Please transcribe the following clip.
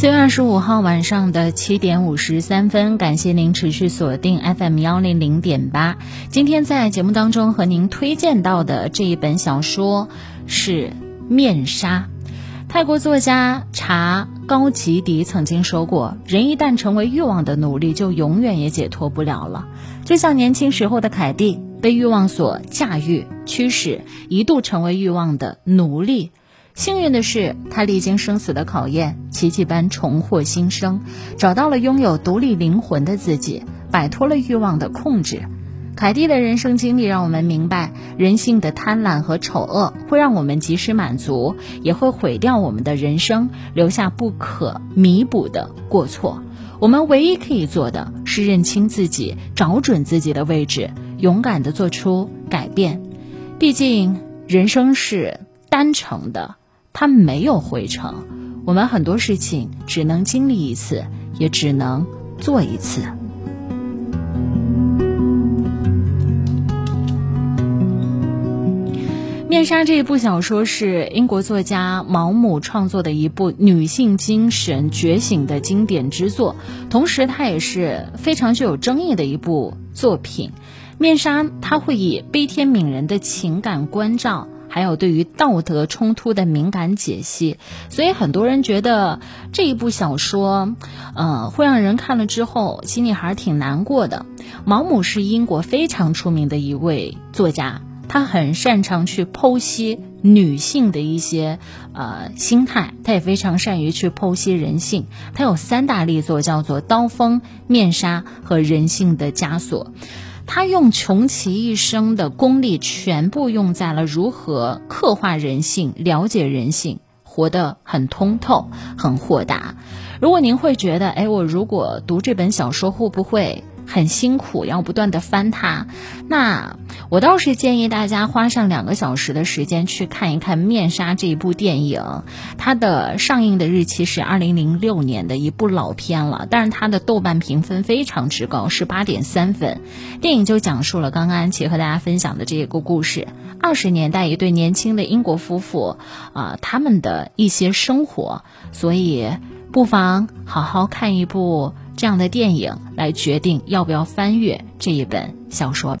四月二十五号晚上的七点五十三分，感谢您持续锁定 FM 幺零零点八。今天在节目当中和您推荐到的这一本小说是《面纱》。泰国作家查高吉迪曾经说过：“人一旦成为欲望的奴隶，就永远也解脱不了了。”就像年轻时候的凯蒂，被欲望所驾驭、驱使，一度成为欲望的奴隶。幸运的是，他历经生死的考验，奇迹般重获新生，找到了拥有独立灵魂的自己，摆脱了欲望的控制。凯蒂的人生经历让我们明白，人性的贪婪和丑恶会让我们及时满足，也会毁掉我们的人生，留下不可弥补的过错。我们唯一可以做的是认清自己，找准自己的位置，勇敢地做出改变。毕竟，人生是单程的。它没有回程，我们很多事情只能经历一次，也只能做一次。《面纱》这一部小说是英国作家毛姆创作的一部女性精神觉醒的经典之作，同时它也是非常具有争议的一部作品。《面纱》它会以悲天悯人的情感关照。还有对于道德冲突的敏感解析，所以很多人觉得这一部小说，呃，会让人看了之后心里还是挺难过的。毛姆是英国非常出名的一位作家，他很擅长去剖析女性的一些呃心态，他也非常善于去剖析人性。他有三大力作，叫做《刀锋》《面纱》和《人性的枷锁》。他用穷其一生的功力，全部用在了如何刻画人性、了解人性，活得很通透、很豁达。如果您会觉得，哎，我如果读这本小说，会不会？很辛苦，要不断的翻它。那我倒是建议大家花上两个小时的时间去看一看《面纱》这一部电影。它的上映的日期是二零零六年的一部老片了，但是它的豆瓣评分非常之高，是八点三分。电影就讲述了刚刚安琪和大家分享的这个故事：二十年代一对年轻的英国夫妇啊，他们的一些生活。所以不妨好好看一部。这样的电影来决定要不要翻阅这一本小说。